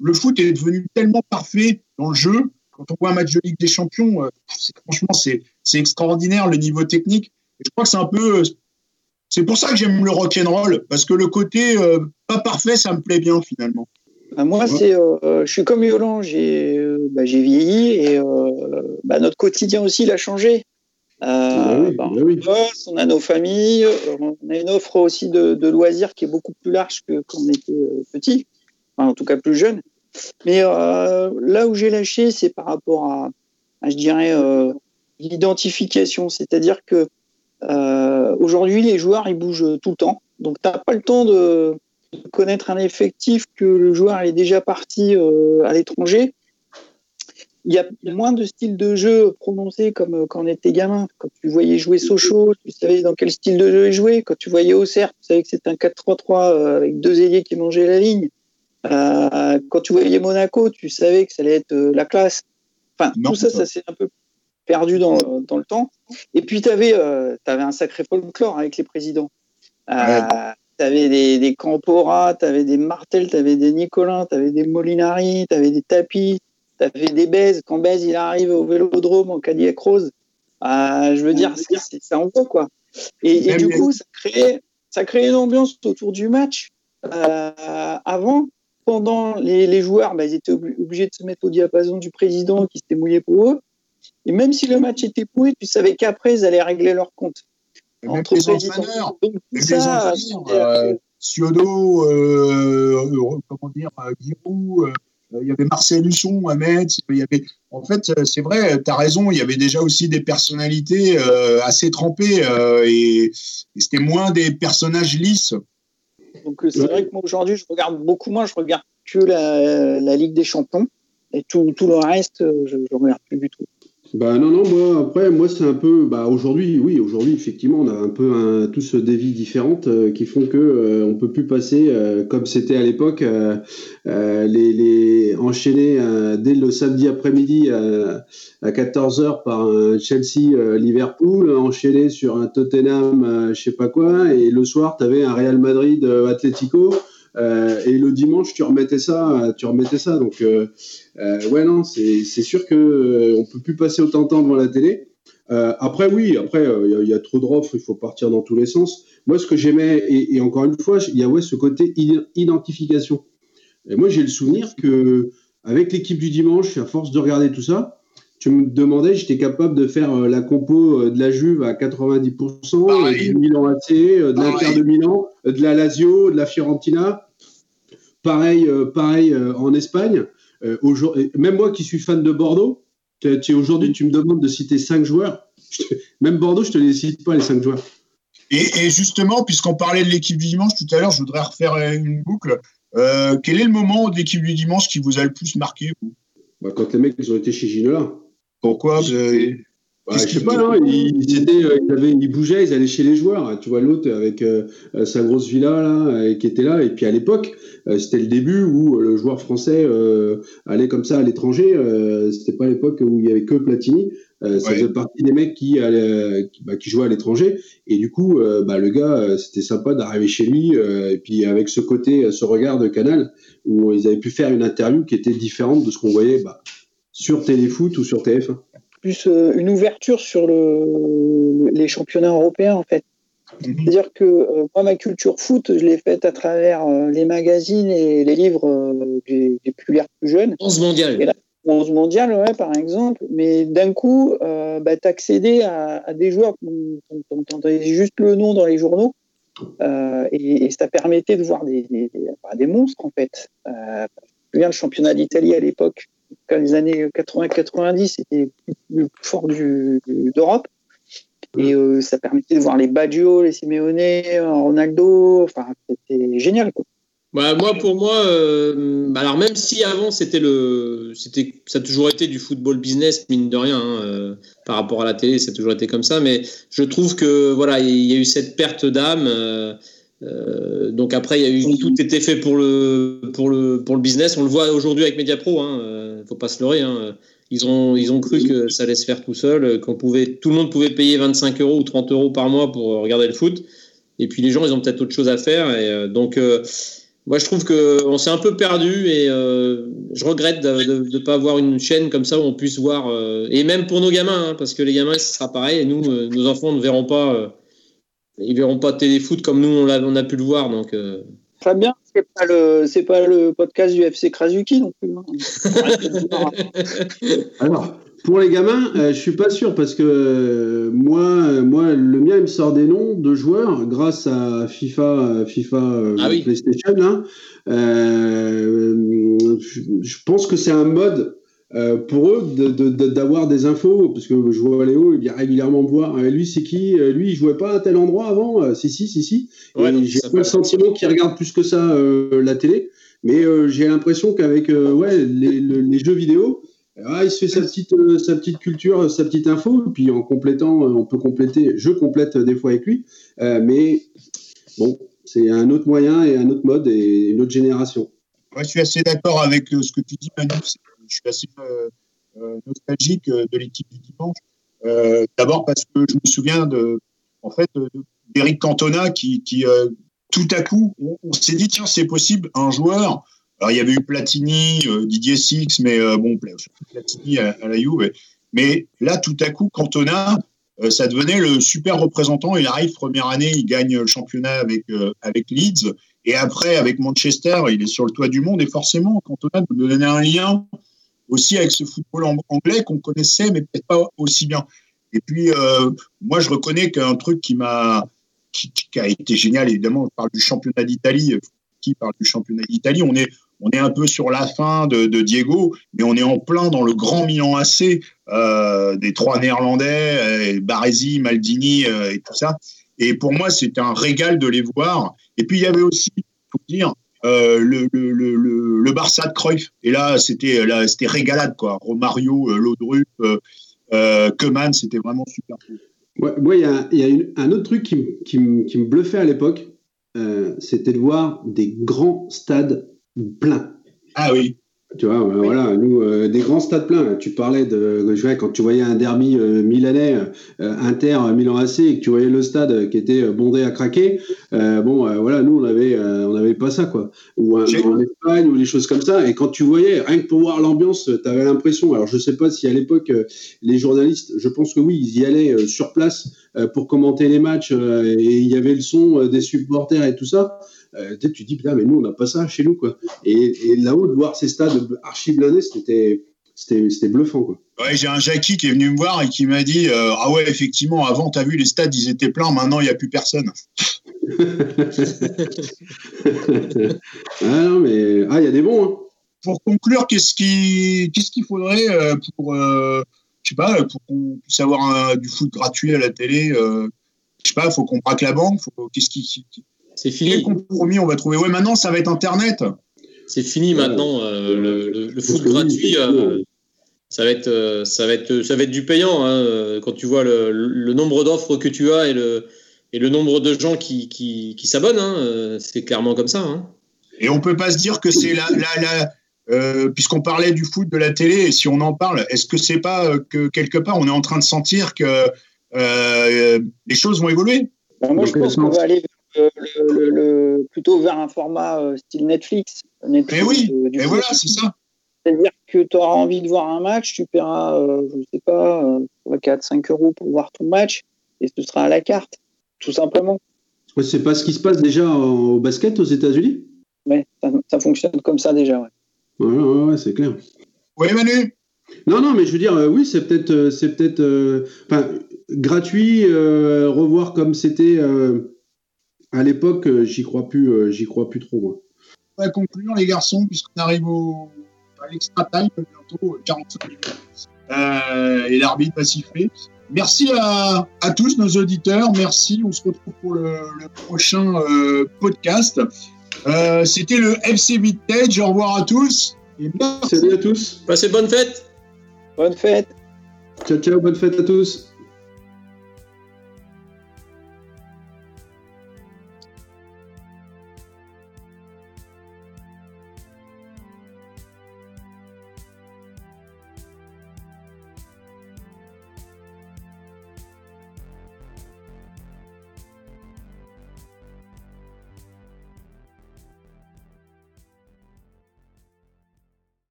le foot est devenu tellement parfait dans le jeu. Quand on voit un match de Ligue des Champions, franchement c'est, c'est extraordinaire le niveau technique. Et je crois que c'est un peu. C'est pour ça que j'aime le rock'n'roll, parce que le côté euh, pas parfait, ça me plaît bien finalement. Bah, moi, c'est, euh, je suis comme Yolan, j'ai, euh, bah, j'ai vieilli et euh, bah, notre quotidien aussi, il a changé. Euh, Ah oui, bah, bah oui. on bosse, on a nos familles, euh, on a une offre aussi de, de loisirs qui est beaucoup plus large que quand on était euh, petit, enfin, en tout cas plus jeune. Mais euh, là où j'ai lâché, c'est par rapport à, à, je dirais, euh, l'identification. C'est-à-dire que euh, aujourd'hui, les joueurs, ils bougent tout le temps. Donc, tu n'as pas le temps de, de connaître un effectif que le joueur est déjà parti euh, à l'étranger. Il y a moins de styles de jeu prononcés comme euh, quand on était gamin. Quand tu voyais jouer Sochaux, tu savais dans quel style de jeu il jouait. Quand tu voyais Auxerre, tu savais que c'était un 4-3-3 euh, avec deux ailiers qui mangeaient la ligne. Euh, quand tu voyais Monaco, tu savais que ça allait être la classe. Enfin, Non, tout ça, ça. ça s'est un peu perdu dans, dans le temps. Et puis, tu avais, euh, avais un sacré folklore avec les présidents. Euh, tu avais des, des Campora, tu avais des Martel, tu avais des Nicolin, tu avais des Molinari, tu avais des Tapis, tu avais des Bèze. Quand Bèze il arrive au vélodrome en Cadillac Rose, euh, je veux dire, c'est- ça envoie quoi. Et, du coup, ça crée, ça crée une ambiance autour du match. Euh, avant, pendant, les, les joueurs, bah, ils étaient obli- obligés de se mettre au diapason du président qui s'était mouillé pour eux. Et même si le match était pourri, tu savais qu'après, ils allaient régler leur compte. Et Même Entre les entraîneurs, Donc, les entraîneurs, euh, Ciodo, euh, euh, comment dire, euh, Giroud, euh, il y avait Marcel Husson à Metz. Il y avait, en fait, c'est vrai, tu as raison, il y avait déjà aussi des personnalités assez trempées et, c'était moins des personnages lisses. Donc c'est vrai que moi aujourd'hui, je regarde beaucoup moins, je regarde que la, la Ligue des Champions et tout, tout le reste, je ne regarde plus du tout. Bah non, non, moi, après, moi, c'est un peu. Bah aujourd'hui, oui, aujourd'hui, effectivement, on a un peu un, tous des vies différentes euh, qui font que euh, on peut plus passer, euh, comme c'était à l'époque, euh, les, les enchaîner dès le samedi après-midi à 14h par un Chelsea-Liverpool, enchaîner sur un Tottenham, je sais pas quoi, et le soir, tu avais un Real Madrid-Atlético. Euh, et le dimanche, tu remettais ça, tu remettais ça. Donc, euh, euh, ouais, non, c'est sûr que on peut plus passer autant de temps devant la télé. après, oui, après, il y, a trop d'offres, il faut partir dans tous les sens. Moi, ce que j'aimais, et, encore une fois, il y a ouais, ce côté identification. Et moi, j'ai le souvenir que avec l'équipe du dimanche, à force de regarder tout ça, tu me demandais, j'étais capable de faire la compo de la Juve à 90%, du Milan AC, de l'Inter de Milan, de la Lazio, de la Fiorentina. Pareil, euh, pareil euh, en Espagne. Euh, même moi qui suis fan de Bordeaux, aujourd'hui, tu me demandes de citer cinq joueurs. même Bordeaux, je te les cite pas, les cinq joueurs. Et, justement, puisqu'on parlait de l'équipe du dimanche tout à l'heure, je voudrais refaire une boucle. quel est le moment de l'équipe du dimanche qui vous a le plus marqué bah, Quand les mecs ils ont été chez Ginola. Pourquoi bah, je sais pas, non, ils, étaient, euh, ils, avaient, ils, bougeaient, ils allaient chez les joueurs. Tu vois l'autre avec euh, euh, sa grosse villa là, qui était là. Et puis à l'époque, c'était le début où le joueur français allait comme ça à l'étranger. c'était pas l'époque où il y avait que Platini. ça faisait partie des mecs qui, allaient, qui, bah, qui jouaient à l'étranger. Et du coup, bah, le gars, c'était sympa d'arriver chez lui. et puis avec ce côté, ce regard de Canal, où ils avaient pu faire une interview qui était différente de ce qu'on voyait bah, sur Téléfoot ou sur TF1 plus euh, une ouverture sur le, les championnats européens, en fait. Mhm. C'est-à-dire que euh, moi, ma culture foot, je l'ai faite à travers euh, les magazines et les livres des, des plus jeunes. 11 mondial. 11 mondial, ouais, par exemple. Mais d'un coup, bah, tu accédais à, à, des joueurs dont tu entendais juste le nom dans les journaux. et, et, ça permettait de voir des, des, des monstres, en fait. Euh, je le championnat d'Italie à l'époque, les années 80-90, c'était le plus fort d'Europe. Et euh, ça permettait de voir les Baggio, les Simeone, Ronaldo. Enfin, c'était génial. Bah, moi, pour moi, euh, bah, alors même si avant c'était le, c'était, ça a toujours été du football business mine de rien hein, euh, par rapport à la télé, ça a toujours été comme ça. Mais je trouve que voilà, il y a eu cette perte d'âme. Euh, donc après, il y a eu tout était fait pour le pour le pour le business. On le voit aujourd'hui avec Mediapro. Hein, euh, faut pas se leurrer. Hein. Ils ont ils ont cru que ça allait se faire tout seul, qu'on pouvait tout le monde pouvait payer 25 euros ou 30 euros par mois pour regarder le foot. Et puis les gens, ils ont peut-être autre chose à faire. Et euh, donc moi, je trouve que on s'est un peu perdu et je regrette de ne pas avoir une chaîne comme ça où on puisse voir. et même pour nos gamins, hein, parce que les gamins, ce sera pareil. Et nous, nos enfants ne verront pas ils verront pas téléfoot comme nous on a, on a pu le voir donc euh... Très bien, c'est pas le c'est pas le podcast du FC Krasuki non plus. Hein. Alors pour les gamins, euh, je suis pas sûr parce que euh, moi moi le mien il me sort des noms de joueurs grâce à FIFA FIFA euh, ah PlayStation. Hein. Je, je pense que c'est un mode euh, pour eux d'avoir des infos, parce que je vois Léo, il vient régulièrement me voir. Euh, lui, c'est qui euh, Lui, il jouait pas à tel endroit avant Si, si, si, si. j'ai pas le sentiment qu'il regarde plus que ça la télé, mais j'ai l'impression qu'avec ouais, les, les, jeux vidéo, ah, il se fait sa petite, sa petite culture, sa petite info, et puis en complétant, on peut compléter. Je complète des fois avec lui, mais bon, c'est un autre moyen et un autre mode et une autre génération. Moi, je suis assez d'accord avec ce que tu dis, Manu je suis assez euh, euh, nostalgique euh, de l'équipe du dimanche. D'abord parce que je me souviens de, en fait, d'Eric Cantona qui, tout à coup, on, s'est dit tiens, c'est possible, un joueur. Alors il y avait eu Platini, Didier Six, mais bon, Platini à, la Juve. Mais là, tout à coup, Cantona, ça devenait le super représentant. Il arrive première année, il gagne le championnat avec avec Leeds, et après avec Manchester, il est sur le toit du monde. Et forcément, Cantona nous donnait un lien aussi avec ce football anglais qu'on connaissait, mais peut-être pas aussi bien. Et puis, euh, moi, je reconnais qu'un truc qui m'a, qui, a été génial, évidemment, on parle du championnat d'Italie. Qui parle du championnat d'Italie On est, on est un peu sur la fin de, Diego, mais on est en plein dans le grand Milan AC euh, des trois Néerlandais, Baresi, Maldini et tout ça. Et pour moi, c'était un régal de les voir. Et puis il y avait aussi, faut dire, le, le, le, le, Barça de Cruyff. Et là, c'était là, c'était régalade quoi. Romario, Laudrup, euh, Keman, c'était vraiment super cool. Moi, il y a, y a un autre truc qui, qui, qui me bluffait à l'époque, euh, c'était de voir des grands stades pleins. Ah oui. Tu vois, voilà, nous, euh, des grands stades pleins. Tu parlais de, je quand tu voyais un derby euh, milanais, euh, Inter, Milan AC, et que tu voyais le stade qui était bondé à craquer. bon, voilà, nous, on avait, on avait pas ça, quoi. Ou en Espagne, ou des choses comme ça. Et quand tu voyais, rien que pour voir l'ambiance, tu avais l'impression. Alors, je sais pas si à l'époque, les journalistes, je pense que oui, ils y allaient sur place pour commenter les matchs, et il y avait le son des supporters et tout ça. Euh, tu te dis, putain, mais nous, on n'a pas ça chez nous, quoi. Et, là-haut, de voir ces stades archi blindés, c'était. C'était bluffant. Quoi. Ouais, j'ai un Jackie qui est venu me voir et qui m'a dit euh, Ah ouais, effectivement, avant, tu as vu, les stades, ils étaient pleins, maintenant, il n'y a plus personne. ah non, mais. Ah, il y a des bons. Hein. Pour conclure, qu'est-ce qu'il faudrait euh, pour. je sais pas, pour qu'on puisse avoir du foot gratuit à la télé Je sais pas, il faut qu'on braque la banque Qu'est-ce qui, c'est fini. Quel compromis on va trouver? Ouais, maintenant, ça va être Internet. C'est fini maintenant. Euh, le, le, foot gratuit, euh, ça, va être, euh, ça, va être, ça va être du payant. Hein, quand tu vois le, nombre d'offres que tu as et le, et le nombre de gens qui, qui, qui s'abonnent, hein, c'est clairement comme ça. Hein. Et on peut pas se dire que c'est la, la, la puisqu'on parlait du foot de la télé, et si on en parle, est-ce que c'est pas que quelque part on est en train de sentir que les choses vont évoluer? Moi, je pense qu'on va aller le, plutôt vers un format euh, style Netflix. Netflix et oui, euh, et voilà, c'est ça. C'est-à-dire que tu auras envie de voir un match, tu paieras, euh, je ne sais pas, 4, 5 euros pour voir ton match, et ce sera à la carte, tout simplement. c'est pas ce qui se passe déjà au basket aux États-Unis? Oui, ça, fonctionne comme ça déjà, ouais. Ouais, ouais, ouais c'est clair. Oui, Manu? Non, non, mais je veux dire, oui, c'est peut-être, c'est peut-être, enfin, gratuit, revoir comme c'était à l'époque, euh, j'y crois plus, euh, j'y crois plus trop. Moi. On va conclure, les garçons, puisqu'on arrive au, à l'extra time, bientôt 45 minutes. Euh, et l'arbitre va siffler. Merci à, à, tous nos auditeurs. Merci. On se retrouve pour le, prochain podcast. C'était le FC Vintage. Au revoir à tous. Et Salut à tous. Passez bonne fête. Bonne fête. Ciao, ciao. Bonne fête à tous.